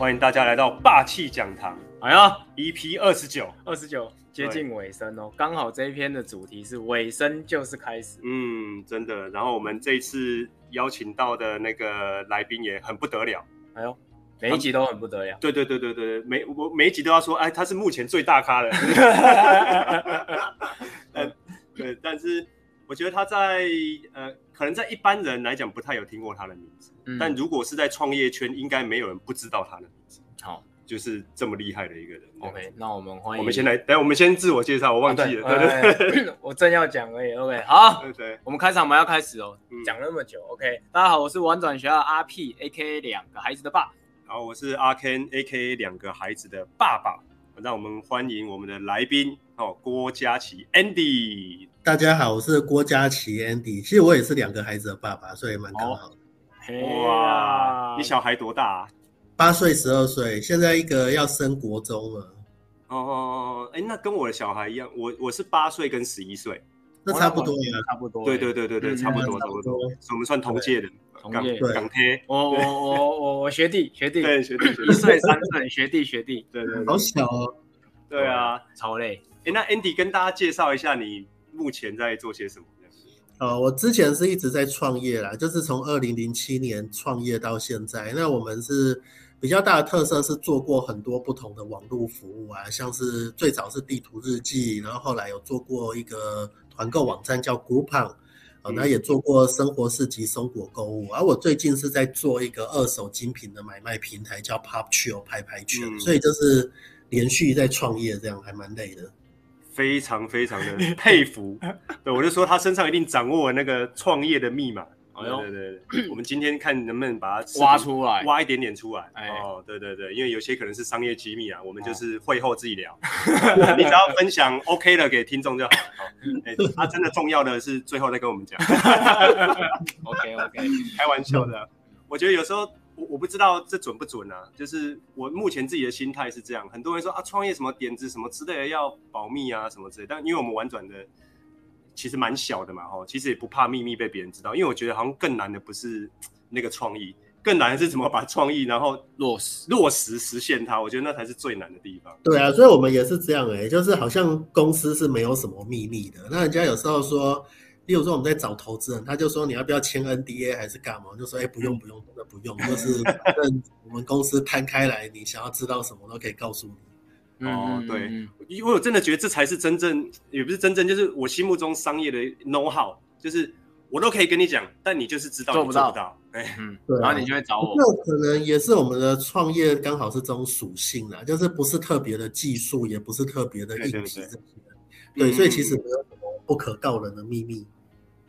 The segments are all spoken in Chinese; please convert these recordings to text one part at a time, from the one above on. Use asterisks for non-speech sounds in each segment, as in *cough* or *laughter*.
欢迎大家来到霸气讲堂。哎呀，EP 二十九，二十九接近尾声哦，刚好这一篇的主题是尾声就是开始。嗯，真的。然后我们这一次邀请到的那个来宾也很不得了。哎呦，每一集都很不得了。对对对对对，每我每一集都要说，哎，他是目前最大咖的。*laughs* *laughs* 嗯，对，但是。我觉得他在呃，可能在一般人来讲不太有听过他的名字，嗯、但如果是在创业圈，应该没有人不知道他的名字。好，就是这么厉害的一个人。OK，那我们欢迎。我们先来，等下我们先自我介绍，我忘记了。对对对，我正要讲而已。OK，好，*laughs* 对，对，我们开场我们要开始哦。讲那么久，OK，大家好，我是玩转学校阿 P，AKA 两个孩子的爸。好，我是阿 Ken，AKA 两个孩子的爸爸。让我们欢迎我们的来宾哦，郭佳琪 Andy。大家好，我是郭佳琪 Andy。其实我也是两个孩子的爸爸，所以蛮刚好的。哦、哇，你小孩多大、啊？八岁、十二岁，现在一个要升国中了。哦哦哦，哎，那跟我的小孩一样，我我是八岁跟十一岁，那差不多呀，差不多。对对对对对，差不多差不多，我们算同届的。同届港贴，我我我我我学弟学弟，对学弟，一岁三岁学弟学弟，对对，好小哦。对啊，超累。哎，那 Andy 跟大家介绍一下，你目前在做些什么？呃，我之前是一直在创业啦，就是从二零零七年创业到现在。那我们是比较大的特色是做过很多不同的网络服务啊，像是最早是地图日记，然后后来有做过一个团购网站叫 Groupon，呃，那也做过生活市集松果购物。而我最近是在做一个二手精品的买卖平台，叫 Popchill 拍拍圈，嗯、所以就是。连续在创业，这样还蛮累的，非常非常的 *laughs* 佩服。对，我就说他身上一定掌握了那个创业的密码。哎呦，对对对，我们今天看能不能把它挖出来，挖一点点出来。哎，哦，对对对，因为有些可能是商业机密啊，我们就是会后自己聊。*laughs* 你只要分享 OK 了给听众就好。哎，他真的重要的是最后再跟我们讲。*laughs* OK OK，开玩笑的。我觉得有时候。我不知道这准不准啊，就是我目前自己的心态是这样。很多人说啊，创业什么点子什么之类的要保密啊，什么之类。但因为我们玩转的其实蛮小的嘛，吼，其实也不怕秘密被别人知道。因为我觉得好像更难的不是那个创意，更难的是怎么把创意然后落实落实实现它。我觉得那才是最难的地方。对啊，所以我们也是这样哎、欸，就是好像公司是没有什么秘密的。那人家有时候说。例如说我们在找投资人，他就说你要不要签 NDA 还是干嘛？就说哎、欸、不用不用，真的不用，就是反正我们公司摊开来，你想要知道什么都可以告诉你。哦，对，因为我真的觉得这才是真正，也不是真正，就是我心目中商业的 know how，就是我都可以跟你讲，但你就是知道做不到，哎，嗯，对、啊，然后你就会找我。这可能也是我们的创业刚好是这种属性啦，就是不是特别的技术，也不是特别的硬体这些，对，所以其实没有什么不可告人的秘密。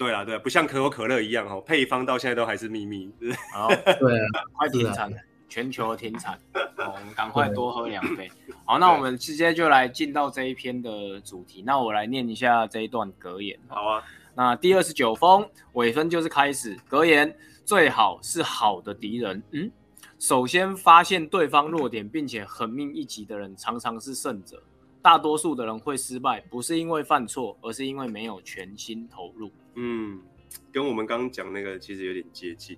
对啊，对啊，不像可口可乐一样哦，配方到现在都还是秘密。好，*laughs* 对啊，*laughs* 快停产，全球停产，哦，我们赶快多喝两杯。好，那我们直接就来进到这一篇的主题。那我来念一下这一段格言。好啊，那第二十九封尾声就是开始。格言：最好是好的敌人。嗯，首先发现对方弱点并且狠命一击的人，常常是胜者。大多数的人会失败，不是因为犯错，而是因为没有全心投入。嗯，跟我们刚刚讲那个其实有点接近。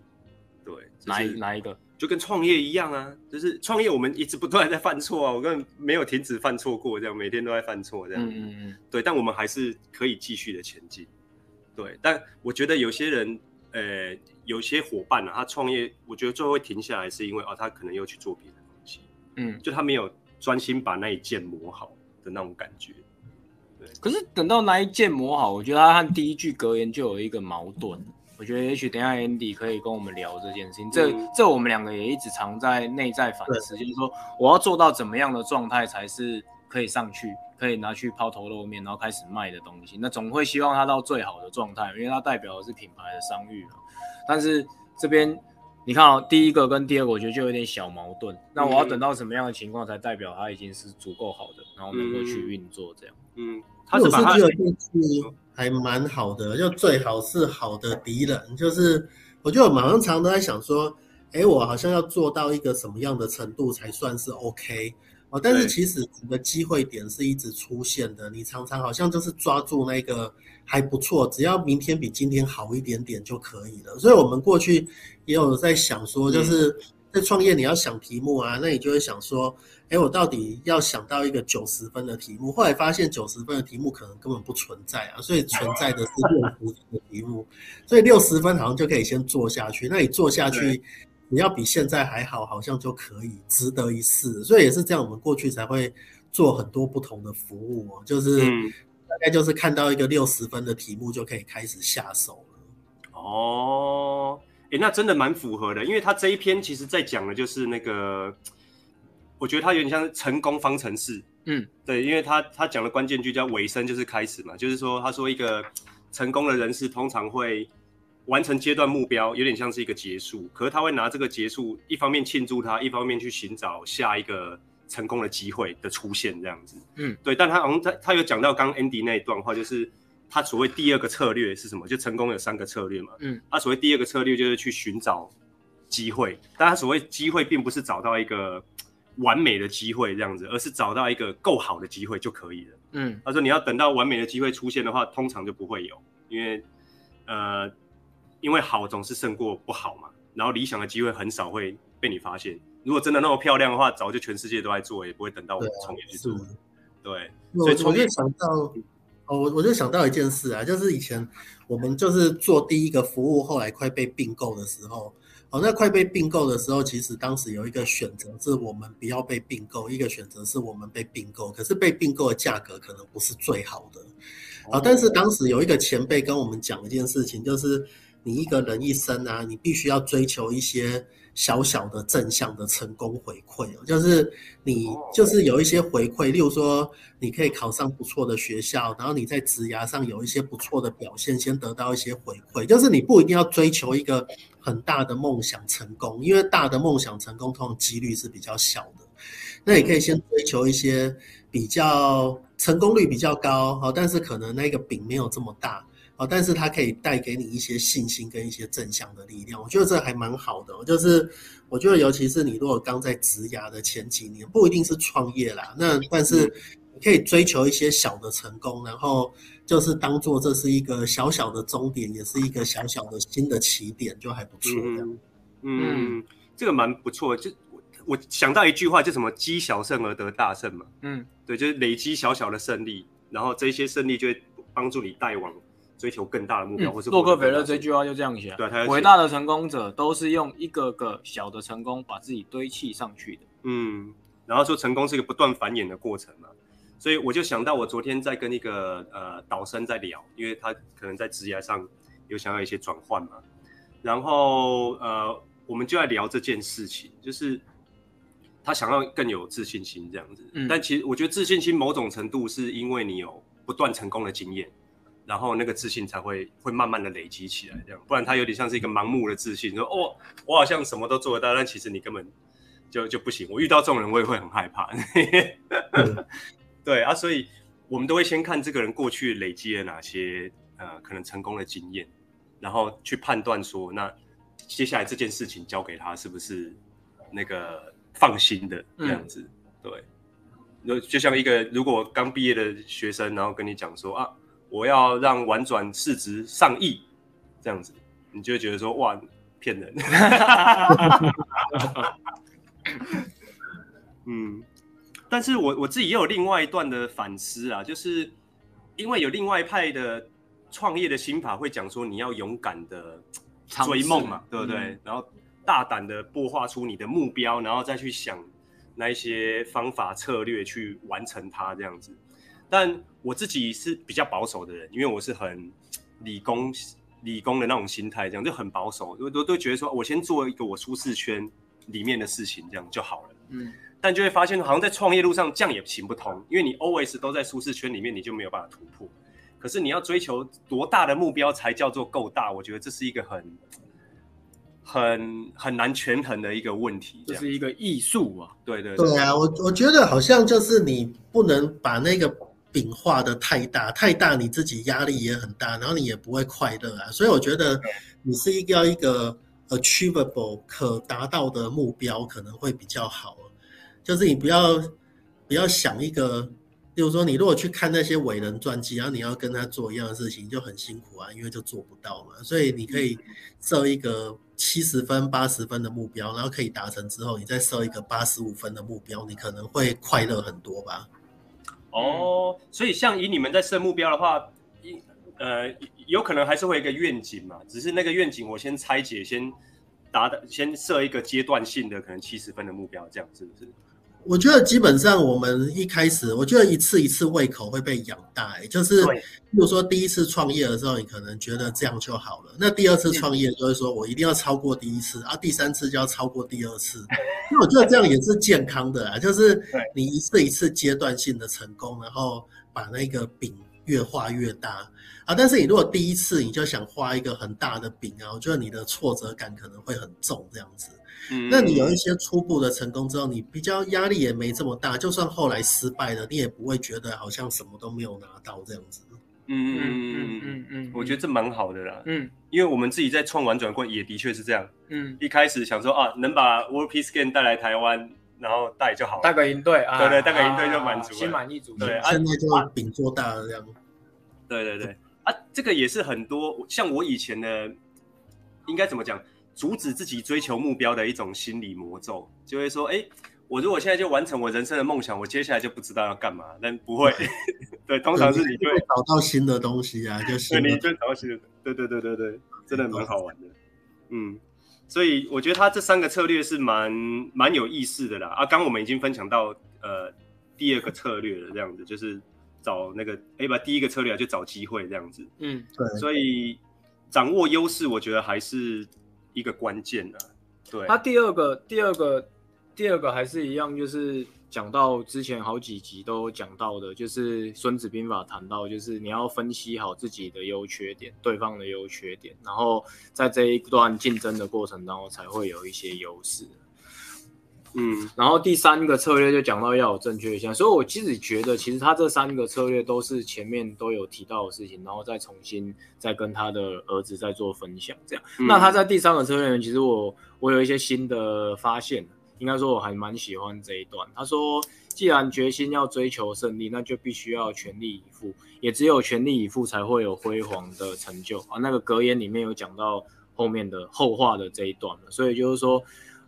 对，哪一哪一个？就跟创业一样啊，就是创业我们一直不断在犯错啊，我根本没有停止犯错过，这样每天都在犯错这样。嗯嗯嗯。对，但我们还是可以继续的前进。对，但我觉得有些人，呃，有些伙伴啊，他创业，我觉得最后会停下来，是因为哦，他可能又去做别的东西。嗯，就他没有专心把那一件磨好。的那种感觉，对。可是等到那一件磨好，我觉得他和第一句格言就有一个矛盾。我觉得也许等一下 Andy 可以跟我们聊这件事情。这这我们两个也一直常在内在反思，就是说我要做到怎么样的状态才是可以上去，可以拿去抛头露面，然后开始卖的东西。那总会希望它到最好的状态，因为它代表的是品牌的商誉嘛。但是这边。你看哦，第一个跟第二个，我觉得就有点小矛盾。那我要等到什么样的情况才代表它已经是足够好的，然后能够去运作这样？嗯，他是把它的定义还蛮好的，就最好是好的敌人。就是我觉得我们常常都在想说，哎，我好像要做到一个什么样的程度才算是 OK？哦，但是其实你的机会点是一直出现的，你常常好像就是抓住那个还不错，只要明天比今天好一点点就可以了。所以我们过去也有在想说，就是在创业你要想题目啊，那你就会想说，哎，我到底要想到一个九十分的题目？后来发现九十分的题目可能根本不存在啊，所以存在的是六十分的题目，所以六十分好像就可以先做下去。那你做下去，你要比现在还好，好像就可以值得一试。所以也是这样，我们过去才会做很多不同的服务，就是大概就是看到一个六十分的题目就可以开始下手了。哦。诶，那真的蛮符合的，因为他这一篇其实在讲的就是那个，我觉得他有点像成功方程式。嗯，对，因为他他讲的关键句叫尾声就是开始嘛，就是说他说一个成功的人士通常会完成阶段目标，有点像是一个结束，可是他会拿这个结束一方面庆祝他，一方面去寻找下一个成功的机会的出现这样子。嗯，对，但他好像他他有讲到刚 Andy 那一段话，就是。他所谓第二个策略是什么？就成功有三个策略嘛。嗯，他所谓第二个策略就是去寻找机会，但他所谓机会并不是找到一个完美的机会这样子，而是找到一个够好的机会就可以了。嗯，他说你要等到完美的机会出现的话，通常就不会有，因为呃，因为好总是胜过不好嘛。然后理想的机会很少会被你发现。如果真的那么漂亮的话，早就全世界都在做，也不会等到我们创业去做。对，所以创业想到。哦，我我就想到一件事啊，就是以前我们就是做第一个服务，后来快被并购的时候，哦，那快被并购的时候，其实当时有一个选择是我们不要被并购，一个选择是我们被并购，可是被并购的价格可能不是最好的，啊，但是当时有一个前辈跟我们讲一件事情，就是你一个人一生啊，你必须要追求一些。小小的正向的成功回馈，就是你就是有一些回馈，例如说你可以考上不错的学校，然后你在职涯上有一些不错的表现，先得到一些回馈。就是你不一定要追求一个很大的梦想成功，因为大的梦想成功通常几率是比较小的。那你可以先追求一些比较成功率比较高，但是可能那个饼没有这么大。哦，但是它可以带给你一些信心跟一些正向的力量，我觉得这还蛮好的。就是我觉得，尤其是你如果刚在职涯的前几年，不一定是创业啦，那但是你可以追求一些小的成功，然后就是当做这是一个小小的终点，也是一个小小的新的起点，就还不错。嗯，嗯，这个蛮不错。就我我想到一句话，就什么积小胜而得大胜嘛。嗯，对，就是累积小小的胜利，然后这些胜利就会帮助你带往。追求更大的目标，或是洛克菲勒这句话就这样写。对，他伟大的成功者都是用一个个小的成功把自己堆砌上去的。嗯，然后说成功是一个不断繁衍的过程嘛，所以我就想到我昨天在跟一个呃导生在聊，因为他可能在职业上有想要一些转换嘛，然后呃我们就在聊这件事情，就是他想要更有自信心这样子。嗯，但其实我觉得自信心某种程度是因为你有不断成功的经验。然后那个自信才会会慢慢的累积起来，这样，不然他有点像是一个盲目的自信，说哦，我好像什么都做得到，但其实你根本就就不行。我遇到这种人，我也会很害怕。*laughs* 嗯、对啊，所以我们都会先看这个人过去累积了哪些呃可能成功的经验，然后去判断说，那接下来这件事情交给他是不是那个放心的这样子。嗯、对，就就像一个如果刚毕业的学生，然后跟你讲说啊。我要让玩转市值上亿，这样子，你就会觉得说哇，骗人。*laughs* 嗯，但是我我自己也有另外一段的反思啊，就是因为有另外一派的创业的心法会讲说，你要勇敢的追梦嘛，对不对？嗯、然后大胆的擘画出你的目标，然后再去想那一些方法策略去完成它，这样子。但我自己是比较保守的人，因为我是很理工理工的那种心态，这样就很保守，我都都觉得说，我先做一个我舒适圈里面的事情，这样就好了。嗯，但就会发现，好像在创业路上这样也行不通，因为你 always 都在舒适圈里面，你就没有办法突破。可是你要追求多大的目标才叫做够大？我觉得这是一个很很很难权衡的一个问题，这是一个艺术啊。对对对，对啊，我我觉得好像就是你不能把那个。饼画的太大，太大你自己压力也很大，然后你也不会快乐啊。所以我觉得你是一个要一个 achievable 可达到的目标可能会比较好。就是你不要不要想一个，例如说你如果去看那些伟人传记，然后你要跟他做一样的事情，就很辛苦啊，因为就做不到嘛。所以你可以设一个七十分、八十分的目标，然后可以达成之后，你再设一个八十五分的目标，你可能会快乐很多吧。哦，所以像以你们在设目标的话，呃，有可能还是会有一个愿景嘛，只是那个愿景我先拆解，先达到，先设一个阶段性的可能七十分的目标，这样是不是？我觉得基本上我们一开始，我觉得一次一次胃口会被养大，欸，就是，比如说第一次创业的时候，你可能觉得这样就好了，那第二次创业就会说我一定要超过第一次，啊，第三次就要超过第二次，那我觉得这样也是健康的啊，就是你一次一次阶段性的成功，然后把那个饼越画越大啊，但是你如果第一次你就想画一个很大的饼啊，我觉得你的挫折感可能会很重，这样子。嗯，那你有一些初步的成功之后，你比较压力也没这么大，就算后来失败了，你也不会觉得好像什么都没有拿到这样子。嗯嗯嗯嗯嗯，我觉得这蛮好的啦。嗯，因为我们自己在创玩转过也的确是这样。嗯，一开始想说啊，能把 World Peace Game 带来台湾，然后带就好了，带个营队啊，对对，带个营队就满足了，心满意足。对，现在就饼做大了这样。对对对，啊，这个也是很多像我以前的，应该怎么讲？阻止自己追求目标的一种心理魔咒，就会说：“哎，我如果现在就完成我人生的梦想，我接下来就不知道要干嘛。”但不会，*laughs* 对，通常是你会找到新的东西啊，就是你就找到新的，对对对对对，真的蛮好玩的。嗯，所以我觉得他这三个策略是蛮蛮有意思的啦。啊，刚我们已经分享到呃第二个策略了，这样子就是找那个哎，把第一个策略就找机会这样子。嗯，对。所以掌握优势，我觉得还是。一个关键的，对。他第二个，第二个，第二个还是一样，就是讲到之前好几集都讲到的，就是《孙子兵法》谈到，就是你要分析好自己的优缺点，对方的优缺点，然后在这一段竞争的过程当中，才会有一些优势。嗯，然后第三个策略就讲到要有正确性，所以我其实觉得，其实他这三个策略都是前面都有提到的事情，然后再重新再跟他的儿子再做分享，这样。嗯、那他在第三个策略，其实我我有一些新的发现，应该说我还蛮喜欢这一段。他说，既然决心要追求胜利，那就必须要全力以赴，也只有全力以赴才会有辉煌的成就啊。那个格言里面有讲到后面的后话的这一段，所以就是说。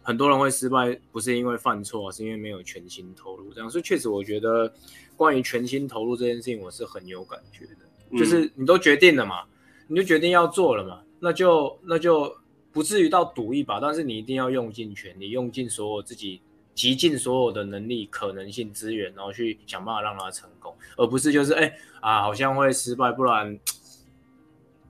很多人会失败，不是因为犯错，是因为没有全心投入。这样，所以确实，我觉得关于全心投入这件事情，我是很有感觉的。嗯、就是你都决定了嘛，你就决定要做了嘛，那就那就不至于到赌一把，但是你一定要用尽全力，用尽所有自己极尽所有的能力、可能性、资源，然后去想办法让它成功，而不是就是哎、欸、啊，好像会失败，不然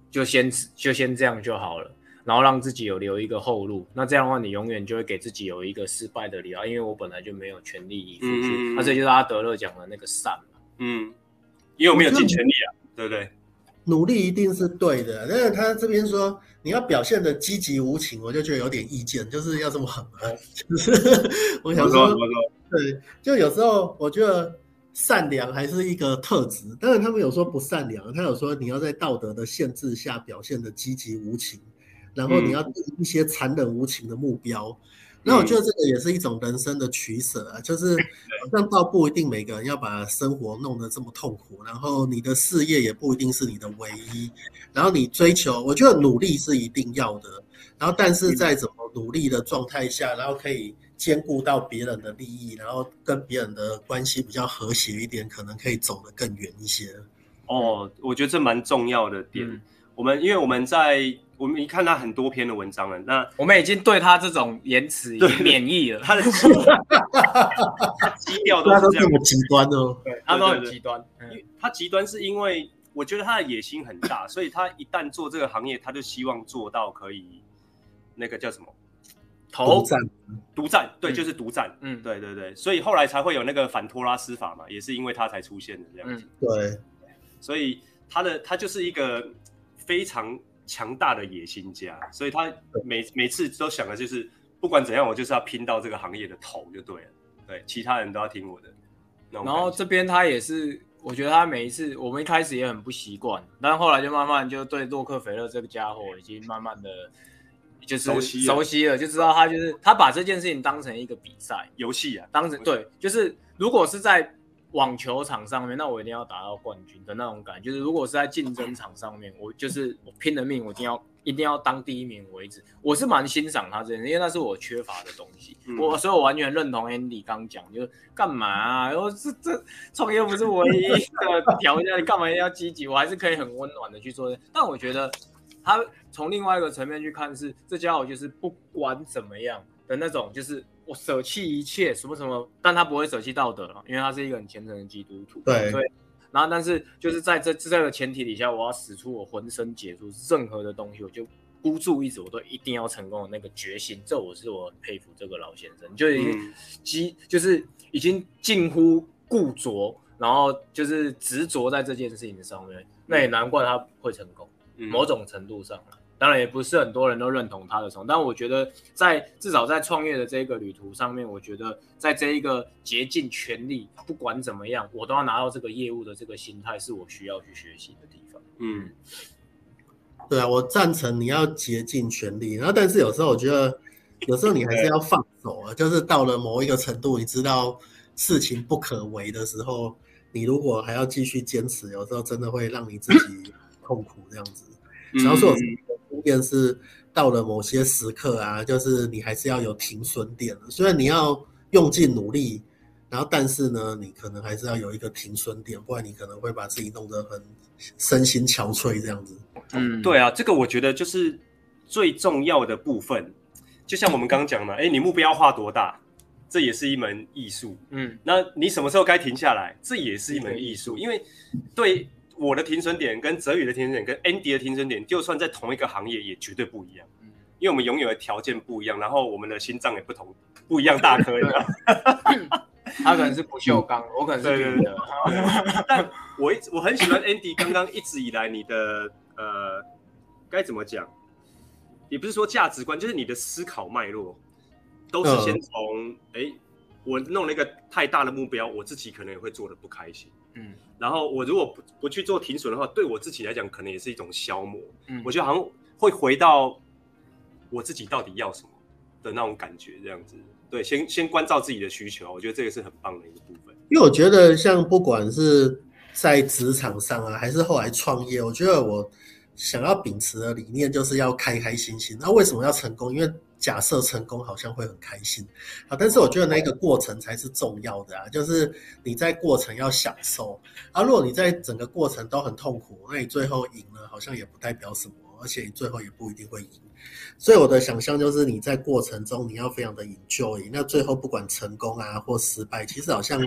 就先就先这样就好了。然后让自己有留一个后路，那这样的话，你永远就会给自己有一个失败的理由，因为我本来就没有全力以赴去。那这就是阿德勒讲的那个善嘛。嗯，因为我没有尽全力啊，对不对？努力一定是对的，但是他这边说你要表现的积极无情，我就觉得有点意见，就是要这么狠啊。就是 *laughs* 我想说，对，就有时候我觉得善良还是一个特质，但是他们有说不善良，他有说你要在道德的限制下表现的积极无情。然后你要定一些残忍无情的目标，嗯、那我觉得这个也是一种人生的取舍啊，嗯、就是好像倒不一定每个人要把生活弄得这么痛苦，然后你的事业也不一定是你的唯一，然后你追求，我觉得努力是一定要的，然后但是在怎么努力的状态下，然后可以兼顾到别人的利益，然后跟别人的关系比较和谐一点，可能可以走得更远一些。哦，我觉得这蛮重要的点，嗯、我们因为我们在。我们一看他很多篇的文章了，那我们已经对他这种言辞已经免疫了。他的基调都是这样，极端哦，对，他都很极端。他极端是因为我觉得他的野心很大，所以他一旦做这个行业，他就希望做到可以那个叫什么独占，独占，对，就是独占。嗯，对对对，所以后来才会有那个反托拉斯法嘛，也是因为他才出现的这样子。对，所以他的他就是一个非常。强大的野心家，所以他每每次都想的就是，不管怎样，我就是要拼到这个行业的头就对了。对，其他人都要听我的。然后这边他也是，我觉得他每一次，我们一开始也很不习惯，但后来就慢慢就对洛克菲勒这个家伙已经慢慢的就是熟悉熟悉了，就知道他就是他把这件事情当成一个比赛游戏啊，当成对，就是如果是在。网球场上面，那我一定要打到冠军的那种感觉。就是如果是在竞争场上面，我就是我拼了命，我一定要一定要当第一名为止。我是蛮欣赏他这件事，因为那是我缺乏的东西。嗯、我所以，我完全认同 Andy 刚讲，就是干嘛啊？然后这这创业不是唯一的条件，你干嘛一定要积极？我还是可以很温暖的去做。但我觉得他从另外一个层面去看是，是这家伙就是不管怎么样的那种，就是我舍弃一切什么什么，但他不会舍弃道德，因为他是一个很虔诚的基督徒。对。对然后，但是就是在这这个前提底下，我要使出我浑身解数，任何的东西，我就孤注一掷，我都一定要成功的那个决心。这我是我很佩服这个老先生，就已经几就是已经近乎固着，然后就是执着在这件事情上面。那也难怪他会成功，某种程度上。当然也不是很多人都认同他的成功，但我觉得在至少在创业的这个旅途上面，我觉得在这一个竭尽全力，不管怎么样，我都要拿到这个业务的这个心态，是我需要去学习的地方。嗯，对啊，我赞成你要竭尽全力，然后但是有时候我觉得，有时候你还是要放手啊，就是到了某一个程度，你知道事情不可为的时候，你如果还要继续坚持，有时候真的会让你自己痛苦这样子。然后说。便是到了某些时刻啊，就是你还是要有停损点的。虽然你要用尽努力，然后但是呢，你可能还是要有一个停损点，不然你可能会把自己弄得很身心憔悴这样子。嗯，对啊，这个我觉得就是最重要的部分。就像我们刚刚讲的，哎，你目标画多大，这也是一门艺术。嗯，那你什么时候该停下来，这也是一门艺术。因为对。我的停损点跟泽宇的停损点跟 Andy 的停损点，就算在同一个行业也绝对不一样，因为我们拥有的条件不一样，然后我们的心脏也不同，不一样大颗的。*laughs* 他可能是不锈钢，我可能是铝的。*laughs* 但我一直我很喜欢 Andy 刚刚一直以来你的呃，该怎么讲？也不是说价值观，就是你的思考脉络，都是先从哎、欸，我弄了一个太大的目标，我自己可能也会做的不开心。嗯，然后我如果不不去做停损的话，对我自己来讲，可能也是一种消磨。嗯，我觉得好像会回到我自己到底要什么的那种感觉，这样子。对，先先关照自己的需求，我觉得这个是很棒的一个部分。因为我觉得，像不管是在职场上啊，还是后来创业，我觉得我想要秉持的理念就是要开开心心。那为什么要成功？因为假设成功好像会很开心，啊，但是我觉得那个过程才是重要的啊，就是你在过程要享受啊。如果你在整个过程都很痛苦，那你最后赢了好像也不代表什么，而且你最后也不一定会赢。所以我的想象就是你在过程中你要非常的 enjoy，那最后不管成功啊或失败，其实好像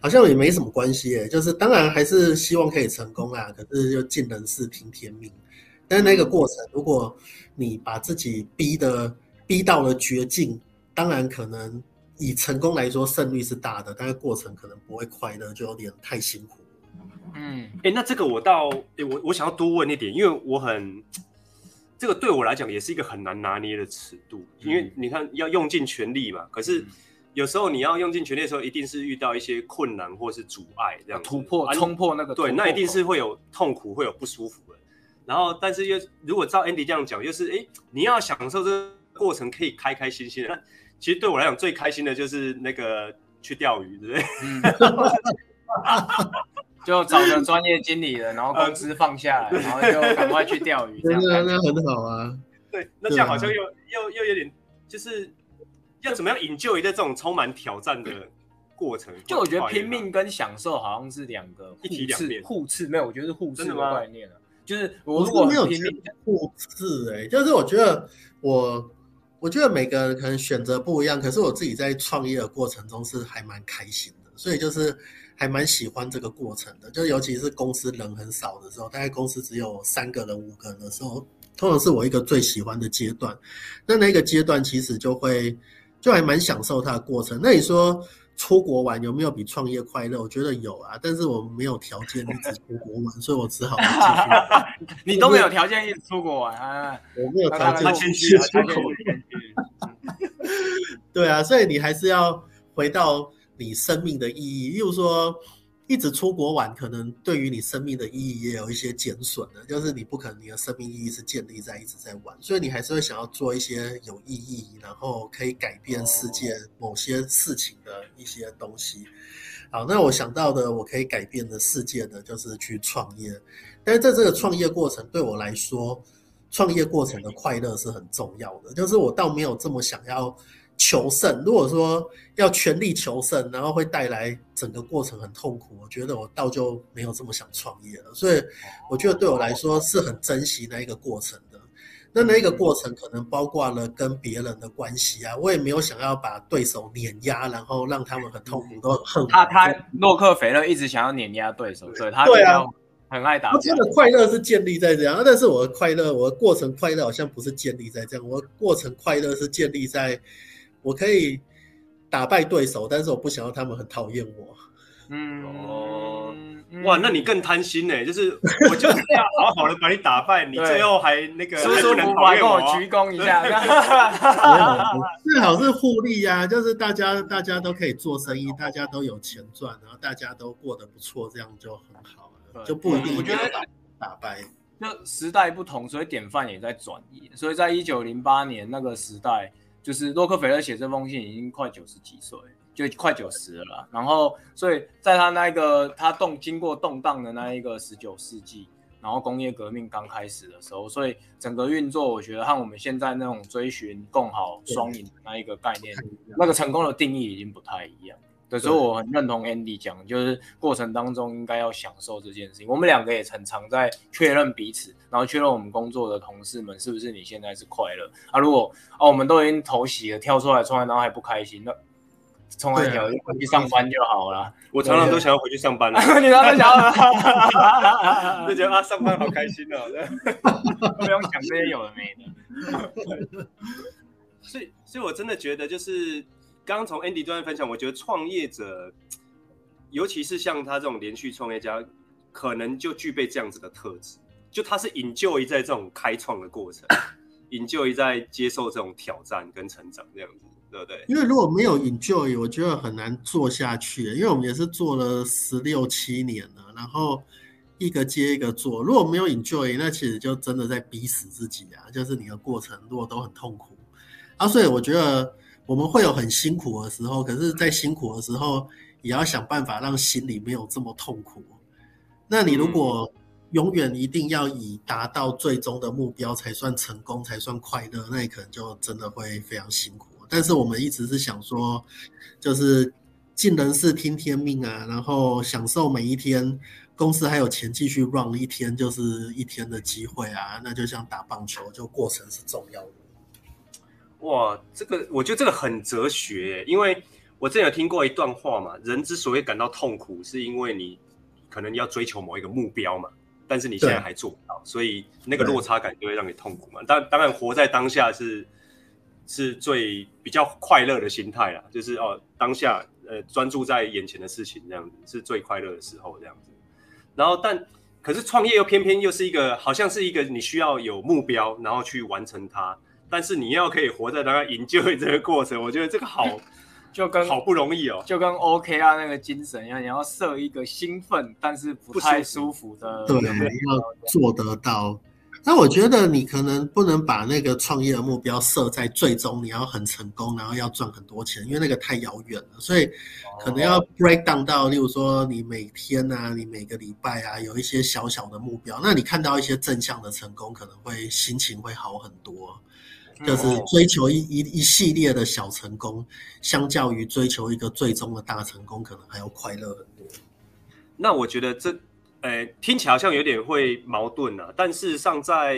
好像也没什么关系诶，就是当然还是希望可以成功啊，可是就尽人事听天命。但是那个过程，如果你把自己逼得逼到了绝境，当然可能以成功来说胜率是大的，但是过程可能不会快乐，就有点太辛苦。嗯，哎、欸，那这个我倒，哎、欸，我我想要多问一点，因为我很这个对我来讲也是一个很难拿捏的尺度，因为你看要用尽全力嘛，可是有时候你要用尽全力的时候，一定是遇到一些困难或是阻碍，这样突破冲破那个对，那一定是会有痛苦，会有不舒服的。然后，但是又如果照 Andy 这样讲，就是哎、欸，你要享受这个。过程可以开开心心的，那其实对我来讲最开心的就是那个去钓鱼，对不对？嗯，*laughs* 就找个专业经理人，然后工资放下来，然后就赶快去钓鱼，*laughs* 这样那很好啊。对，那这样好像又又又有点，就是要怎么样 enjoy 在这种充满挑战的过程？就我觉得拼命跟享受好像是两个一体两面，互斥没有，我觉得是互斥的概念啊。就是我如果没有拼命互斥，哎，就是我觉得我。我觉得每个人可能选择不一样，可是我自己在创业的过程中是还蛮开心的，所以就是还蛮喜欢这个过程的。就尤其是公司人很少的时候，大概公司只有三个人、五个人的时候，通常是我一个最喜欢的阶段。那那个阶段其实就会就还蛮享受它的过程。那你说？出国玩有没有比创业快乐？我觉得有啊，但是我没有条件一直出国玩，所以我只好继续。*laughs* 你都没有条件一直出国玩啊？我没有条件出国。对啊，所以你还是要回到你生命的意义，例如说。一直出国玩，可能对于你生命的意义也有一些减损的。就是你不可能你的生命意义是建立在一直在玩，所以你还是会想要做一些有意义，然后可以改变世界某些事情的一些东西。好，那我想到的我可以改变的世界的，就是去创业。但是在这个创业过程对我来说，创业过程的快乐是很重要的。就是我倒没有这么想要求胜。如果说要全力求胜，然后会带来整个过程很痛苦，我觉得我倒就没有这么想创业了。所以我觉得对我来说是很珍惜那一个过程的。那那一个过程可能包括了跟别人的关系啊，我也没有想要把对手碾压，然后让他们很痛苦，都很恨他。他洛克菲勒一直想要碾压对手，对他对啊，很爱打。他真的快乐是建立在这样，但是我的快乐，我的过程快乐好像不是建立在这样，我的过程快乐是建立在我可以打败对手，但是我不想要他们很讨厌我。嗯哦。哇，那你更贪心呢？就是我就是要好好的把你打败，你最后还那个舒舒服服跟我鞠躬一下，*laughs* 最好是互利呀，就是大家大家都可以做生意，大家都有钱赚，然后大家都过得不错，这样就很好了，就不一定我觉得打败。就时代不同，所以典范也在转移。所以在一九零八年那个时代，就是洛克菲勒写这封信已经快九十几岁。就快九十了啦，然后所以在他那个他动经过动荡的那一个十九世纪，然后工业革命刚开始的时候，所以整个运作我觉得和我们现在那种追寻共好双赢的那一个概念，那个成功的定义已经不太一样。对，所以我很认同 Andy 讲，就是过程当中应该要享受这件事情。我们两个也常常在确认彼此，然后确认我们工作的同事们是不是你现在是快乐啊？如果哦我们都已经头洗了，跳出来创业，然后还不开心那。从来就回去上班就好了。我常常都想要回去上班了。*laughs* 你常常想要 *laughs* *laughs* 就觉得啊，上班好开心哦，不用想这些有的没的。所以，所以我真的觉得，就是刚刚从 Andy 这边分享，我觉得创业者，*tsk* 尤其是像他这种连续创业家，可能就具备这样子的特质，就他是 enjoy 在这种开创的过程，*laughs* enjoy 在接受这种挑战跟成长这样子。对不对，因为如果没有 enjoy，我觉得很难做下去。因为我们也是做了十六七年了，然后一个接一个做。如果没有 enjoy，那其实就真的在逼死自己啊！就是你的过程如果都很痛苦啊，所以我觉得我们会有很辛苦的时候，可是，在辛苦的时候也要想办法让心里没有这么痛苦。那你如果永远一定要以达到最终的目标才算成功，才算快乐，那你可能就真的会非常辛苦。但是我们一直是想说，就是尽人事听天命啊，然后享受每一天，公司还有钱继续 run 一天就是一天的机会啊。那就像打棒球，就过程是重要的。哇，这个我觉得这个很哲学，因为我之前有听过一段话嘛，人之所以感到痛苦，是因为你可能要追求某一个目标嘛，但是你现在还做不到，所以那个落差感就会让你痛苦嘛。当当然活在当下是。是最比较快乐的心态啦，就是哦，当下呃专注在眼前的事情这样子是最快乐的时候这样子。然后但可是创业又偏偏又是一个好像是一个你需要有目标然后去完成它，但是你要可以活在当下 enjoy 这个过程，*laughs* 我觉得这个好 *laughs* 就跟好不容易哦，就跟 OK 啊那个精神一样，你要设一个兴奋但是不太舒服的，对，要做得到。那我觉得你可能不能把那个创业的目标设在最终你要很成功，然后要赚很多钱，因为那个太遥远了。所以可能要 break down 到，例如说你每天啊，你每个礼拜啊，有一些小小的目标。那你看到一些正向的成功，可能会心情会好很多。就是追求一一一系列的小成功，相较于追求一个最终的大成功，可能还要快乐很多。那我觉得这。呃，听起来好像有点会矛盾啊，但事实上，在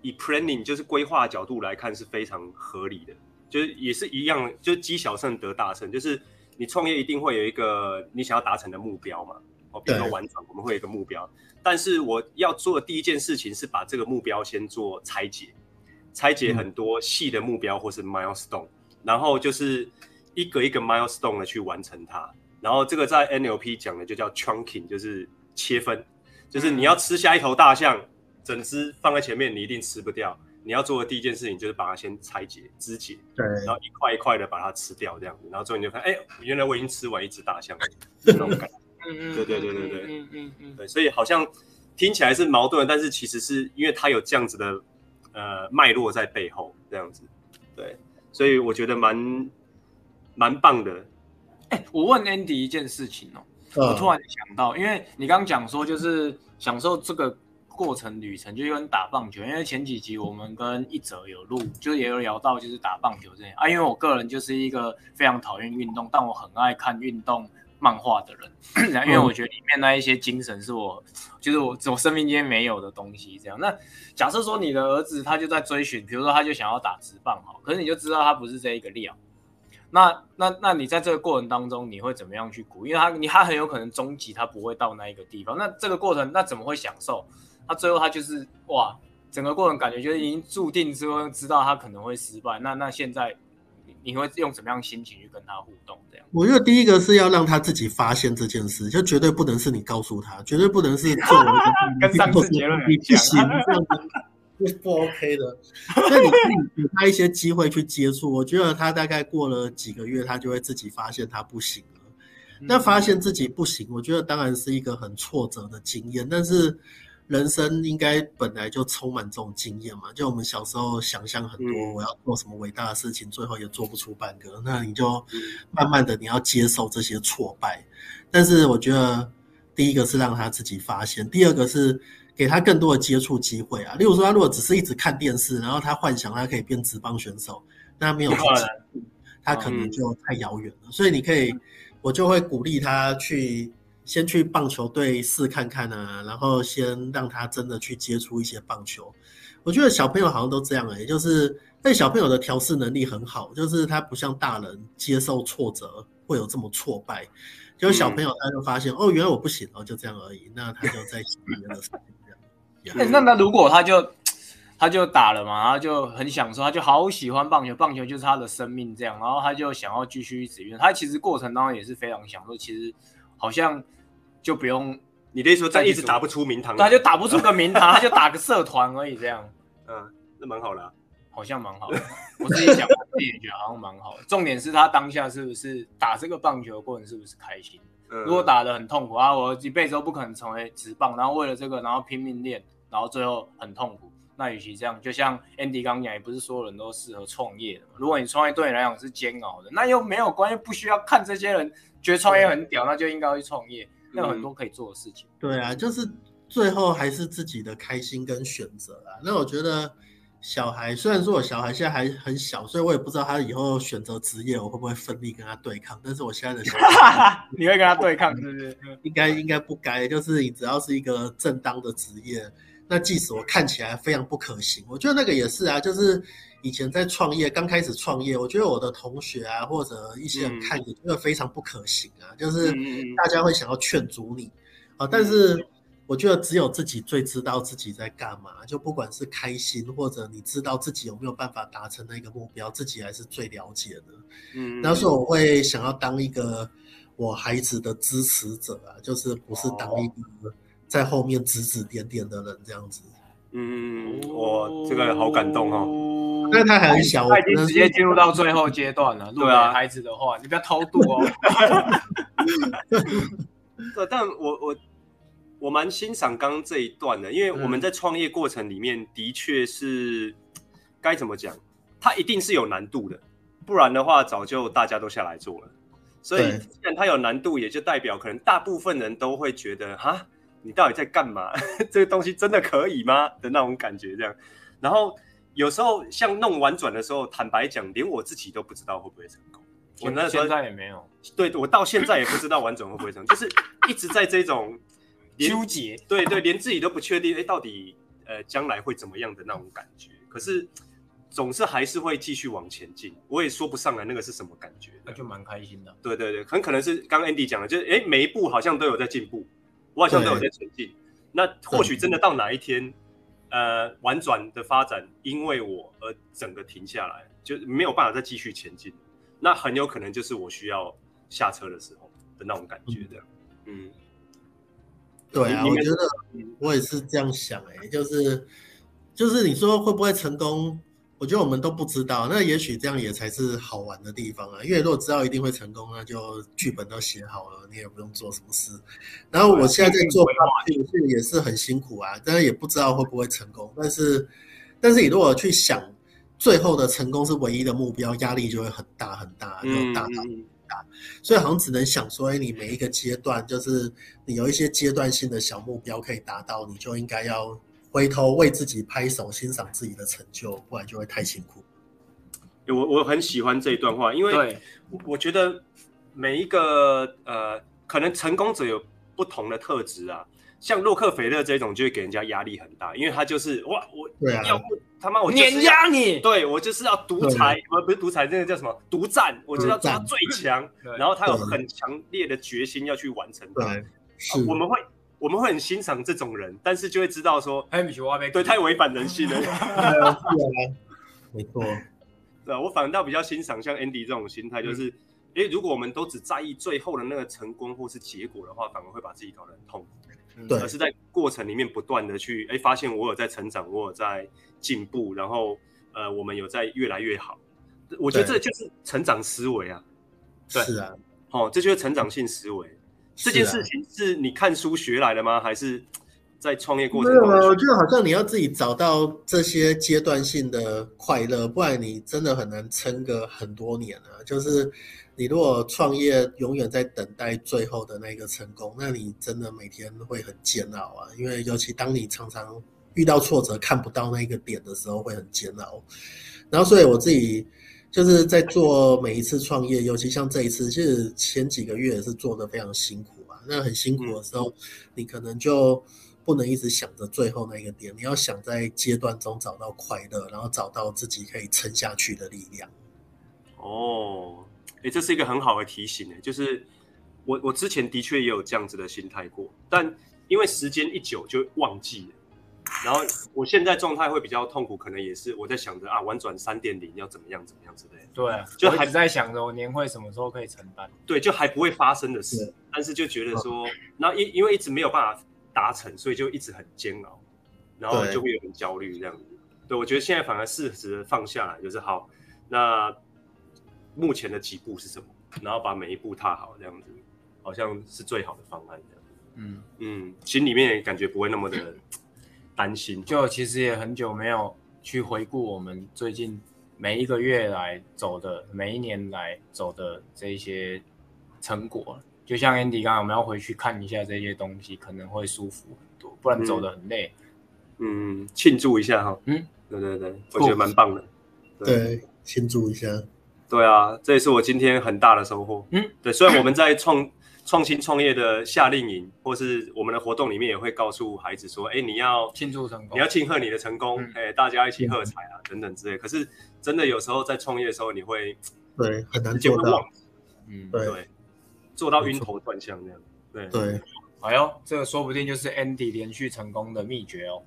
以 planning 就是规划角度来看是非常合理的，就是也是一样，就是积小胜得大胜，就是你创业一定会有一个你想要达成的目标嘛，哦，比如说完成，我们会有一个目标，但是我要做的第一件事情是把这个目标先做拆解，拆解很多细的目标或是 milestone，然后就是一个一个 milestone 的去完成它，然后这个在 NLP 讲的就叫 chunking，就是。切分，就是你要吃下一头大象，整只放在前面，你一定吃不掉。你要做的第一件事情就是把它先拆解、肢解，对，然后一块一块的把它吃掉，这样子，然后最后你就看，哎，原来我已经吃完一只大象了，这种感觉。嗯对对对对对，嗯嗯嗯，对，所以好像听起来是矛盾，但是其实是因为它有这样子的呃脉络在背后，这样子，对，所以我觉得蛮蛮棒的。哎，我问 Andy 一件事情哦。我突然想到，因为你刚刚讲说，就是享受这个过程旅程，就跟打棒球。因为前几集我们跟一哲有录，就也有聊到就是打棒球这样啊。因为我个人就是一个非常讨厌运动，但我很爱看运动漫画的人，*clears throat* 因为我觉得里面那一些精神是我，就是我我生命间没有的东西。这样，那假设说你的儿子他就在追寻，比如说他就想要打直棒好，可是你就知道他不是这一个料。那那那你在这个过程当中，你会怎么样去鼓？因为他你他很有可能终极他不会到那一个地方。那这个过程那怎么会享受？他最后他就是哇，整个过程感觉就是已经注定之后知道他可能会失败。那那现在你会用什么样的心情去跟他互动？这样？我觉得第一个是要让他自己发现这件事，就绝对不能是你告诉他，绝对不能是作为 *laughs* 跟上次结论你不行这样 *laughs* 是不 OK 的，*laughs* 所以你可以给他一些机会去接触。我觉得他大概过了几个月，他就会自己发现他不行了。那发现自己不行，我觉得当然是一个很挫折的经验。但是人生应该本来就充满这种经验嘛。就我们小时候想象很多，我要做什么伟大的事情，最后也做不出半个。那你就慢慢的你要接受这些挫败。但是我觉得第一个是让他自己发现，第二个是。给他更多的接触机会啊，例如说，他如果只是一直看电视，然后他幻想他可以变职棒选手，那没有可能，他可能就太遥远了。所以你可以，我就会鼓励他去先去棒球队试看看啊，然后先让他真的去接触一些棒球。我觉得小朋友好像都这样欸，就是但小朋友的调试能力很好，就是他不像大人接受挫折会有这么挫败，就是小朋友他就发现哦，原来我不行哦，就这样而已，那他就在喜别的事情。欸、*laughs* 那那如果他就他就打了嘛，他就很享受，他就好喜欢棒球，棒球就是他的生命这样，然后他就想要继续一直运。他其实过程当中也是非常享受，其实好像就不用你的意思说，再一直打不出名堂，他就打不出个名堂，*laughs* 他就打个社团而已这样。嗯，那蛮好的、啊，好像蛮好的。我自己想，我自己也觉得好像蛮好的。重点是他当下是不是打这个棒球的过程是不是开心？如果打的很痛苦啊，我一辈子都不可能成为职棒，然后为了这个，然后拼命练，然后最后很痛苦。那与其这样，就像 Andy 刚讲，也不是所有人都适合创业的嘛。如果你创业对你来讲是煎熬的，那又没有关系，不需要看这些人觉得创业很屌，那就应该去创业。那有很多可以做的事情。对啊，就是最后还是自己的开心跟选择啊。那我觉得。小孩虽然说我小孩现在还很小，所以我也不知道他以后选择职业我会不会奋力跟他对抗。但是我现在的小孩，*laughs* 你会跟他对抗，是不是？应该应该不该，就是你只要是一个正当的职业，那即使我看起来非常不可行，我觉得那个也是啊。就是以前在创业刚开始创业，我觉得我的同学啊或者一些人看你觉得非常不可行啊，就是大家会想要劝阻你啊，但是。我觉得只有自己最知道自己在干嘛，就不管是开心或者你知道自己有没有办法达成那个目标，自己还是最了解的。嗯，那时候我会想要当一个我孩子的支持者啊，就是不是当一个在后面指指点点的人这样子。嗯，我这个好感动哦。但他很小，他已经直接进入到最后阶段了。对啊，孩子的话，你不要偷渡哦。*laughs* 对，但我我。我蛮欣赏刚刚这一段的，因为我们在创业过程里面的确是该怎么讲，它一定是有难度的，不然的话早就大家都下来做了。所以既然它有难度，也就代表可能大部分人都会觉得，哈，你到底在干嘛？*laughs* 这个东西真的可以吗？的那种感觉这样。然后有时候像弄玩转的时候，坦白讲，连我自己都不知道会不会成功。我那时候现在也没有，对，我到现在也不知道玩转会不会成功，*laughs* 就是一直在这种。纠结，对对，连自己都不确定，哎，到底呃将来会怎么样的那种感觉？可是总是还是会继续往前进。我也说不上来那个是什么感觉，那就蛮开心的。对对对，很可能是刚 Andy 讲的，就是哎，每一步好像都有在进步，我好像都有在前进。那或许真的到哪一天，呃，婉转的发展因为我而整个停下来，就没有办法再继续前进。那很有可能就是我需要下车的时候的那种感觉，这样，嗯。嗯对啊，我觉得我也是这样想哎、欸，就是就是你说会不会成功？我觉得我们都不知道。那也许这样也才是好玩的地方啊。因为如果知道一定会成功，那就剧本都写好了，你也不用做什么事。然后我现在在做剧本也是很辛苦啊，但是也不知道会不会成功。但是但是你如果去想最后的成功是唯一的目标，压力就会很大很大，就大到。所以好像只能想说，哎，你每一个阶段，就是你有一些阶段性的小目标可以达到，你就应该要回头为自己拍手，欣赏自己的成就，不然就会太辛苦。我我很喜欢这一段话，因为我觉得每一个呃，可能成功者有不同的特质啊。像洛克菲勒这种，就会给人家压力很大，因为他就是哇，我要不他妈我碾压你，对我就是要独裁，不不是独裁，这个叫什么独占，我就要做到最强，然后他有很强烈的决心要去完成它。是，我们会我们会很欣赏这种人，但是就会知道说，对，太违反人性了。*laughs* 没错，对啊，我反倒比较欣赏像 Andy 这种心态，就是，哎，如果我们都只在意最后的那个成功或是结果的话，反而会把自己搞得很痛苦。对，而是在过程里面不断的去哎，发现我有在成长，我有在进步，然后呃，我们有在越来越好。我觉得这就是成长思维啊。对，是啊，哦，这就是成长性思维。这件事情是你看书学来的吗？还是在创业过程中？我觉得好像你要自己找到这些阶段性的快乐，不然你真的很难撑个很多年啊。就是。你如果创业永远在等待最后的那个成功，那你真的每天会很煎熬啊！因为尤其当你常常遇到挫折看不到那个点的时候，会很煎熬。然后，所以我自己就是在做每一次创业，尤其像这一次，其实前几个月也是做的非常辛苦嘛。那很辛苦的时候，你可能就不能一直想着最后那个点，你要想在阶段中找到快乐，然后找到自己可以撑下去的力量。哦。哎、欸，这是一个很好的提醒，哎，就是我我之前的确也有这样子的心态过，但因为时间一久就忘记了，然后我现在状态会比较痛苦，可能也是我在想着啊，玩转三点零要怎么样怎么样之类的。对、啊，就还在想着我年会什么时候可以承担。对，就还不会发生的事，但是就觉得说，那因因为一直没有办法达成，所以就一直很煎熬，然后就会有点焦虑这样子。对，我觉得现在反而适时放下来，就是好，那。目前的几步是什么？然后把每一步踏好，这样子好像是最好的方案。这样，嗯嗯，心里面感觉不会那么的担心。就其实也很久没有去回顾我们最近每一个月来走的，每一年来走的这一些成果。就像 Andy 刚刚，我们要回去看一下这些东西，可能会舒服很多，不然走得很累。嗯，庆祝一下哈。嗯，对对对，我觉得蛮棒的。对，庆祝一下。对啊，这也是我今天很大的收获。嗯，对，虽然我们在创创新创业的夏令营或是我们的活动里面，也会告诉孩子说：“哎，你要庆祝成功，你要庆贺你的成功，哎，大家一起喝彩啊，等等之类。”可是真的有时候在创业的时候，你会对很难做到，嗯，对，做到晕头转向这样。对对，哎呦，这个说不定就是 Andy 连续成功的秘诀哦。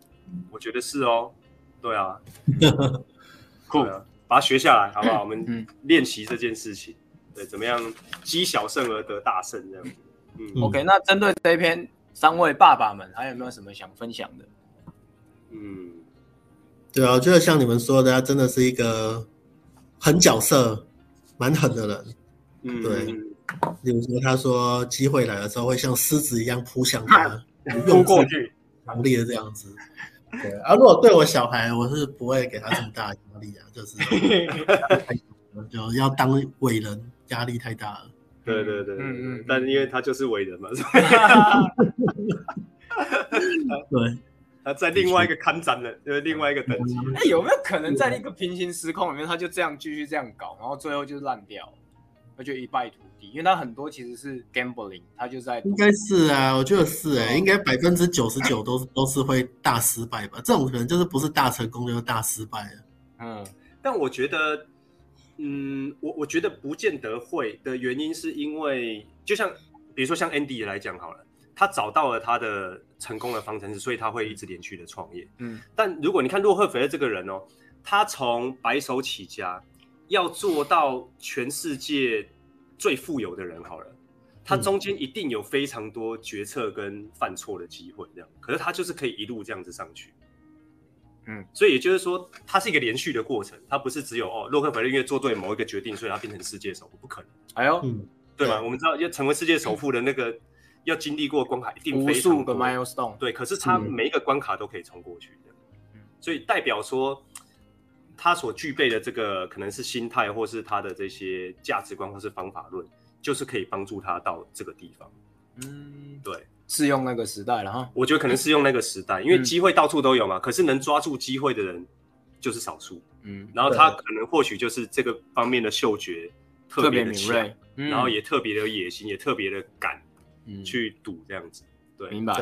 我觉得是哦。对啊，*laughs* 酷。把它学下来，好不好？我们练习这件事情，对，怎么样积小胜而得大胜这样。嗯，OK。那针对这一篇，三位爸爸们还有没有什么想分享的？嗯，对啊，我觉得像你们说的，他真的是一个狠角色，蛮狠的人。嗯，对。例如说，他说机会来的时候会像狮子一样扑向他，*laughs* 用过去，强烈的这样子。对啊，如果对我小孩，我是不会给他这么大的压力啊，就是 *laughs* 就要当伟人，压力太大了。对对对，嗯嗯，但因为他就是伟人嘛，对，他在另外一个看展的，就是另外一个等级。那有没有可能在一个平行时空里面，他就这样继续这样搞，然后最后就烂掉？那就一败涂地，因为他很多其实是 gambling，他就在应该是啊，我觉得是哎、欸，应该百分之九十九都是都是会大失败吧？这种可能就是不是大成功就是大失败了。嗯，但我觉得，嗯，我我觉得不见得会的原因是因为，就像比如说像 Andy 来讲好了，他找到了他的成功的方程式，所以他会一直连续的创业。嗯，但如果你看洛克菲勒这个人哦，他从白手起家。要做到全世界最富有的人好了，他中间一定有非常多决策跟犯错的机会，这样。可是他就是可以一路这样子上去，嗯，所以也就是说，它是一个连续的过程，它不是只有哦，洛克菲勒因为做对某一个决定，所以他变成世界首富，不可能。哎呦，对吧？我们知道要成为世界首富的那个，要经历过关卡，一定非常。无数个 milestone。对，可是他每一个关卡都可以冲过去的，所以代表说。他所具备的这个可能是心态，或是他的这些价值观，或是方法论，就是可以帮助他到这个地方。嗯，对，适用那个时代了哈。我觉得可能适用那个时代，因为机会到处都有嘛，嗯、可是能抓住机会的人就是少数。嗯，然后他可能或许就是这个方面的嗅觉特别敏锐，嗯、然后也特别的有野心，也特别的敢去赌这样子。对，明白。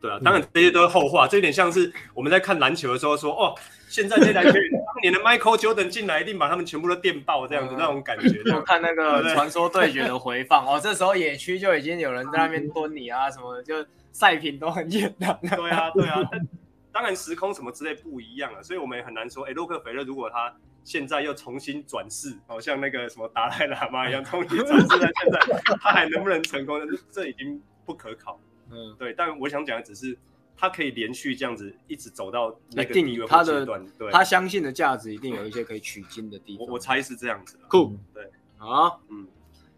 对啊，当然这些都是后话，这有点像是我们在看篮球的时候说，哦，现在这台球员当年的 Michael Jordan 进来，一定把他们全部都电爆这样子那种感觉。就 *laughs* 看那个传说对决的回放哦，这时候野区就已经有人在那边蹲你啊什么的，就赛品都很简单。对啊，对啊，但当然时空什么之类不一样了，所以我们也很难说，哎，洛克菲勒如果他现在又重新转世，好像那个什么达赖喇嘛一样重新转世在现在，他还能不能成功？这已经不可考。嗯，对，但我想讲的只是，他可以连续这样子一直走到那个地位阶段，对，他相信的价值一定有一些可以取经的地方。我我猜是这样子的。酷，对，好，嗯，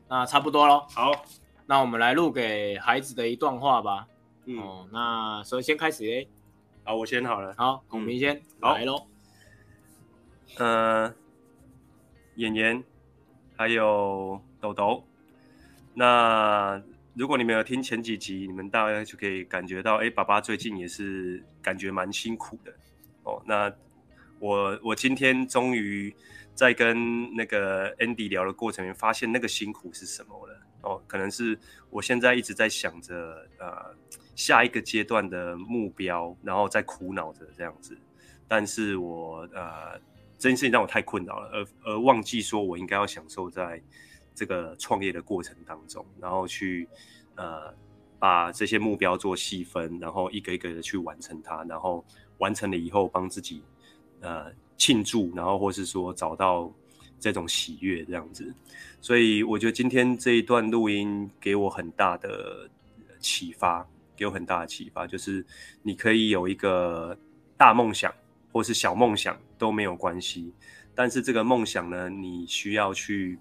那差不多喽。好，那我们来录给孩子的一段话吧。嗯，那首先开始诶，好，我先好了。好，孔明先来喽。呃，演员，还有豆豆，那。如果你们有听前几集，你们大概就可以感觉到，哎，爸爸最近也是感觉蛮辛苦的哦。那我我今天终于在跟那个 Andy 聊的过程里，发现那个辛苦是什么了哦。可能是我现在一直在想着呃下一个阶段的目标，然后在苦恼着这样子。但是我呃这件事情让我太困扰了，而而忘记说我应该要享受在。这个创业的过程当中，然后去呃把这些目标做细分，然后一个一个的去完成它，然后完成了以后帮自己呃庆祝，然后或是说找到这种喜悦这样子。所以我觉得今天这一段录音给我很大的启发，给我很大的启发，就是你可以有一个大梦想或是小梦想都没有关系，但是这个梦想呢，你需要去。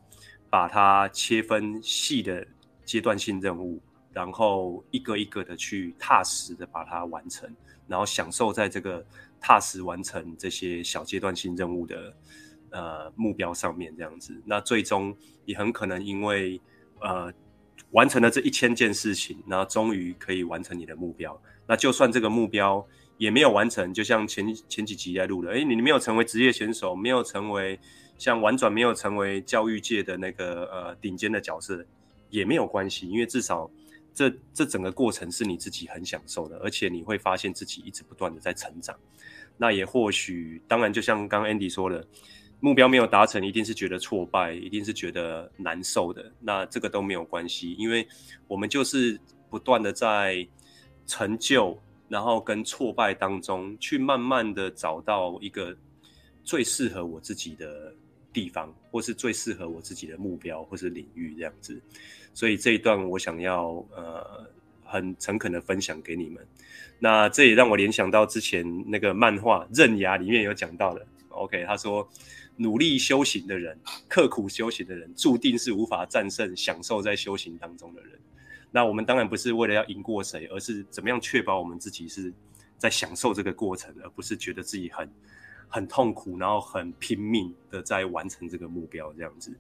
把它切分细的阶段性任务，然后一个一个的去踏实的把它完成，然后享受在这个踏实完成这些小阶段性任务的呃目标上面，这样子，那最终也很可能因为呃完成了这一千件事情，然后终于可以完成你的目标。那就算这个目标也没有完成，就像前前几集在录的，诶，你没有成为职业选手，没有成为。像玩转没有成为教育界的那个呃顶尖的角色也没有关系，因为至少这这整个过程是你自己很享受的，而且你会发现自己一直不断的在成长。那也或许，当然就像刚刚 Andy 说的，目标没有达成，一定是觉得挫败，一定是觉得难受的。那这个都没有关系，因为我们就是不断的在成就，然后跟挫败当中去慢慢的找到一个最适合我自己的。地方，或是最适合我自己的目标，或是领域这样子，所以这一段我想要呃很诚恳的分享给你们。那这也让我联想到之前那个漫画《刃牙》里面有讲到的。OK，他说努力修行的人，刻苦修行的人，注定是无法战胜享受在修行当中的人。那我们当然不是为了要赢过谁，而是怎么样确保我们自己是在享受这个过程，而不是觉得自己很。很痛苦，然后很拼命的在完成这个目标，这样子。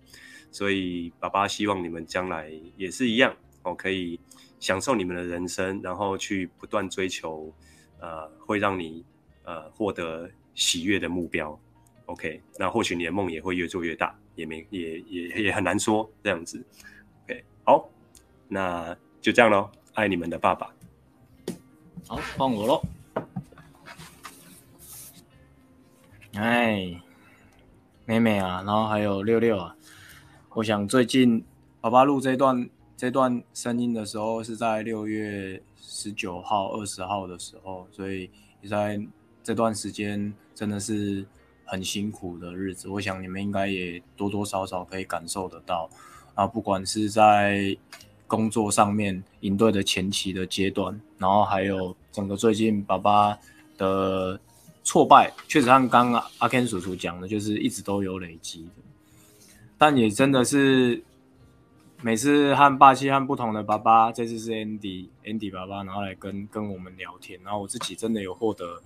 所以爸爸希望你们将来也是一样哦，可以享受你们的人生，然后去不断追求，呃，会让你呃获得喜悦的目标。OK，那或许你的梦也会越做越大，也没也也也很难说这样子。OK，好，那就这样喽，爱你们的爸爸。好，换我喽。哎，美美啊，然后还有六六啊，我想最近爸爸录这段这段声音的时候是在六月十九号、二十号的时候，所以在这段时间真的是很辛苦的日子。我想你们应该也多多少少可以感受得到啊，不管是在工作上面营队的前期的阶段，然后还有整个最近爸爸的。挫败确实像刚刚阿 Ken 叔叔讲的，就是一直都有累积的，但也真的是每次和霸气和不同的爸爸，这次是 Andy Andy 爸爸，然后来跟跟我们聊天，然后我自己真的有获得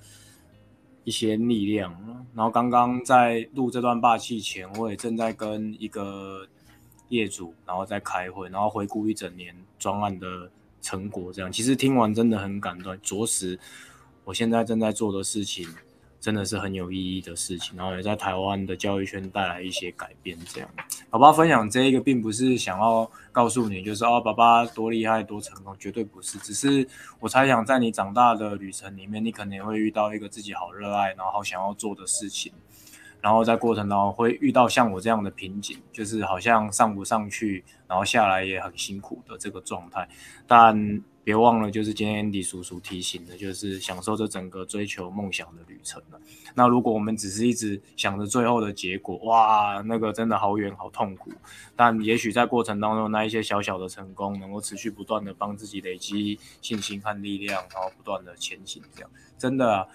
一些力量。然后刚刚在录这段霸气前，我也正在跟一个业主，然后在开会，然后回顾一整年专案的成果。这样其实听完真的很感动，着实我现在正在做的事情。真的是很有意义的事情，然后也在台湾的教育圈带来一些改变。这样，爸爸分享这一个，并不是想要告诉你，就是哦，爸爸多厉害、多成功，绝对不是。只是我猜想，在你长大的旅程里面，你可能会遇到一个自己好热爱，然后好想要做的事情，然后在过程当中会遇到像我这样的瓶颈，就是好像上不上去，然后下来也很辛苦的这个状态，但。别忘了，就是今天 Andy 叔叔提醒的，就是享受这整个追求梦想的旅程了。那如果我们只是一直想着最后的结果，哇，那个真的好远好痛苦。但也许在过程当中，那一些小小的成功，能够持续不断的帮自己累积信心和力量，然后不断的前行，这样真的，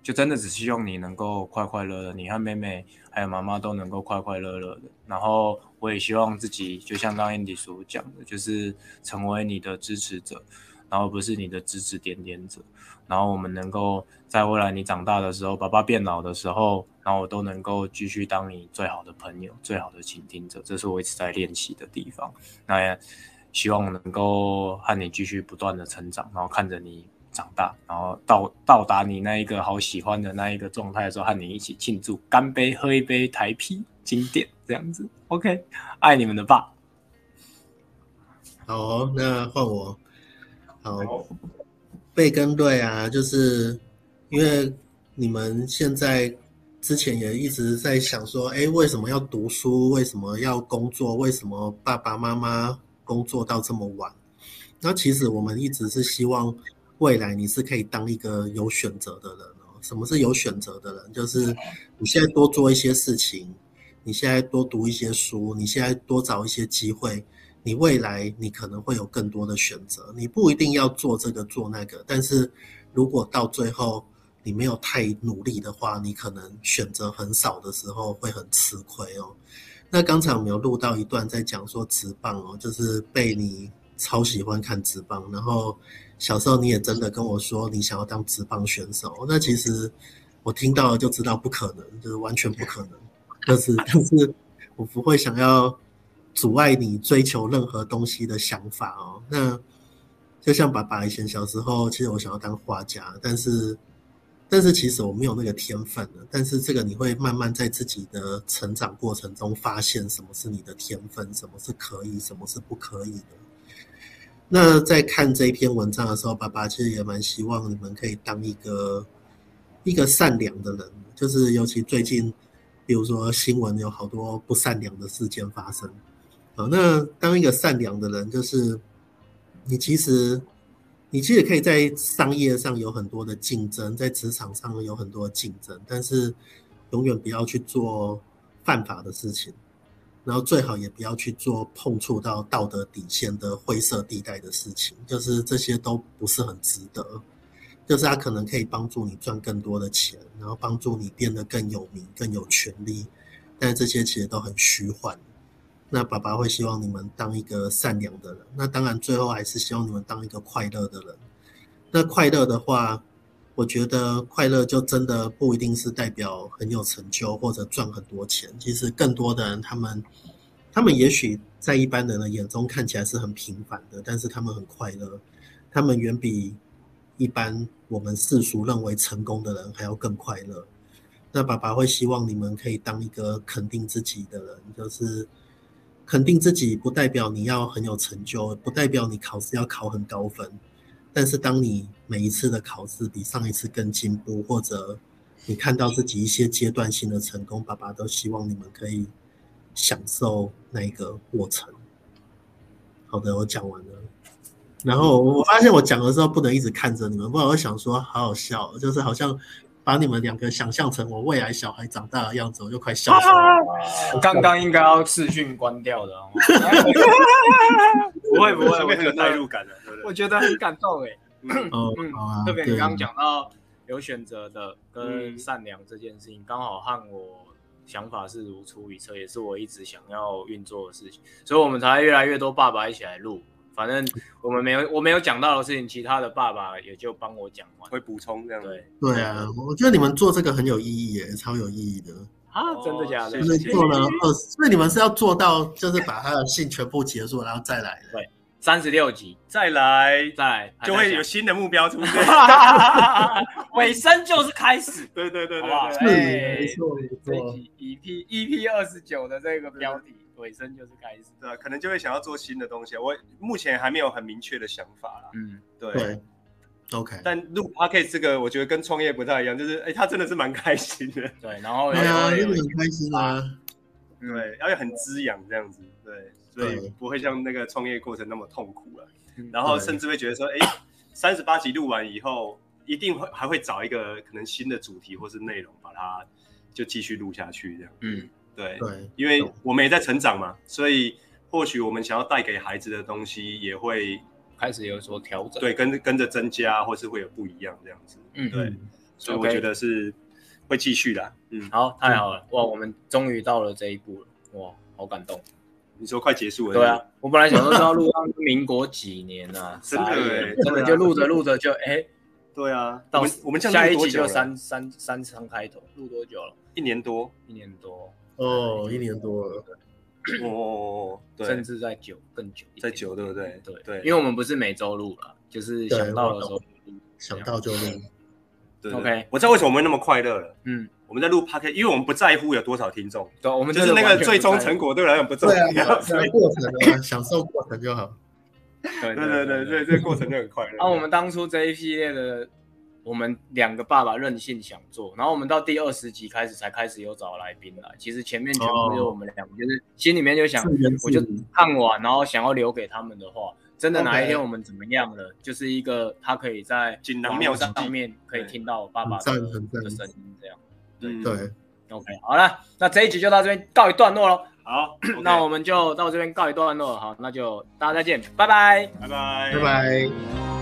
就真的只希望你能够快快乐乐，你和妹妹还有妈妈都能够快快乐乐的，然后。我也希望自己就像刚 Andy 所讲的，就是成为你的支持者，然后不是你的指指点点者。然后我们能够在未来你长大的时候，爸爸变老的时候，然后我都能够继续当你最好的朋友、最好的倾听者。这是我一直在练习的地方。那也希望能够和你继续不断的成长，然后看着你长大，然后到到达你那一个好喜欢的那一个状态的时候，和你一起庆祝，干杯，喝一杯台啤。经典这样子，OK，爱你们的爸。好、哦，那换我。好，贝跟队啊，就是因为你们现在之前也一直在想说，哎，为什么要读书？为什么要工作？为什么爸爸妈妈工作到这么晚？那其实我们一直是希望未来你是可以当一个有选择的人哦。什么是有选择的人？就是你现在多做一些事情。你现在多读一些书，你现在多找一些机会，你未来你可能会有更多的选择。你不一定要做这个做那个，但是如果到最后你没有太努力的话，你可能选择很少的时候会很吃亏哦。那刚才我们有录到一段在讲说职棒哦，就是被你超喜欢看职棒，然后小时候你也真的跟我说你想要当职棒选手，那其实我听到了就知道不可能，就是完全不可能。但是，*laughs* 但是我不会想要阻碍你追求任何东西的想法哦。那就像爸爸以前小时候，其实我想要当画家，但是，但是其实我没有那个天分的。但是这个你会慢慢在自己的成长过程中发现什么是你的天分，什么是可以，什么是不可以的。那在看这一篇文章的时候，爸爸其实也蛮希望你们可以当一个一个善良的人，就是尤其最近。比如说新闻有好多不善良的事件发生，啊，那当一个善良的人，就是你其实你其实可以在商业上有很多的竞争，在职场上有很多的竞争，但是永远不要去做犯法的事情，然后最好也不要去做碰触到道德底线的灰色地带的事情，就是这些都不是很值得。就是他可能可以帮助你赚更多的钱，然后帮助你变得更有名、更有权利，但这些其实都很虚幻。那爸爸会希望你们当一个善良的人，那当然最后还是希望你们当一个快乐的人。那快乐的话，我觉得快乐就真的不一定是代表很有成就或者赚很多钱。其实更多的人，他们他们也许在一般人的眼中看起来是很平凡的，但是他们很快乐，他们远比一般我们世俗认为成功的人还要更快乐。那爸爸会希望你们可以当一个肯定自己的人，就是肯定自己不代表你要很有成就，不代表你考试要考很高分。但是当你每一次的考试比上一次更进步，或者你看到自己一些阶段性的成功，爸爸都希望你们可以享受那个过程。好的，我讲完了。然后我发现我讲的时候不能一直看着你们，不然我想说好好笑，就是好像把你们两个想象成我未来小孩长大的样子，我就快笑死了。*laughs* 我 *laughs* 刚刚应该要视讯关掉的，*laughs* 不会不会，我有代入感的，我觉得很感动哎。嗯嗯，特别你刚刚讲到有选择的跟善良这件事情，刚好和我想法是如出一辙，也是我一直想要运作的事情，所以我们才越来越多爸爸一起来录。反正我们没有，我没有讲到的事情，其他的爸爸也就帮我讲完，会补充这样。对对啊，我觉得你们做这个很有意义耶，超有意义的啊！真的假的？就是做了二十，所以你们是要做到，就是把他的信全部结束，然后再来的。对三十六集，再来，再来，就会有新的目标出现。*laughs* 尾声就是开始，*laughs* 对对对对，没错没错。EP EP 二十九的这个标题，尾声就是开始。对，可能就会想要做新的东西。我目前还没有很明确的想法啦。嗯，对。OK。但录 Podcast 这个，我觉得跟创业不太一样，就是哎，他真的是蛮开心的。*laughs* 对，然后对啊，也很开心啊。对，而且很滋养这样子。对。所以不会像那个创业过程那么痛苦了，然后甚至会觉得说，哎，三十八集录完以后，一定会还会找一个可能新的主题或是内容，把它就继续录下去这样。嗯，对，对，因为我们也在成长嘛，所以或许我们想要带给孩子的东西也会开始有所调整，对，跟跟着增加，或是会有不一样这样子。嗯，对，所以我觉得是会继续的。嗯，好，太好了，哇，我们终于到了这一步了，哇，好感动。你说快结束了？对啊，我本来想说是要录到民国几年啊，*laughs* 真的，真的就录着录着就哎，对啊，到我们下一集就三三三三开头，录多久了？一年多，一年多哦，一年多了，哦，甚至在久更久，在久，对不对？对对，因为我们不是每周录了，就是想到的时候想到就录。对，OK，我知道为什么我们那么快乐了，嗯。我们在录 podcast，因为我们不在乎有多少听众，对，我们就是那个最终成果对我来讲不重要，过程享受过程就好。对对对对，这个过程就很快乐。那我们当初这一系列的，我们两个爸爸任性想做，然后我们到第二十集开始才开始有找来宾来。其实前面全部就我们两个，就是心里面就想，我就看完，然后想要留给他们的话，真的哪一天我们怎么样了，就是一个他可以在锦囊妙计上面可以听到我爸爸的声音这样。对对，OK，好了，那这一集就到这边告一段落喽。好，那我们就到这边告一段落了。好，那就大家再见，拜拜，拜拜，拜拜。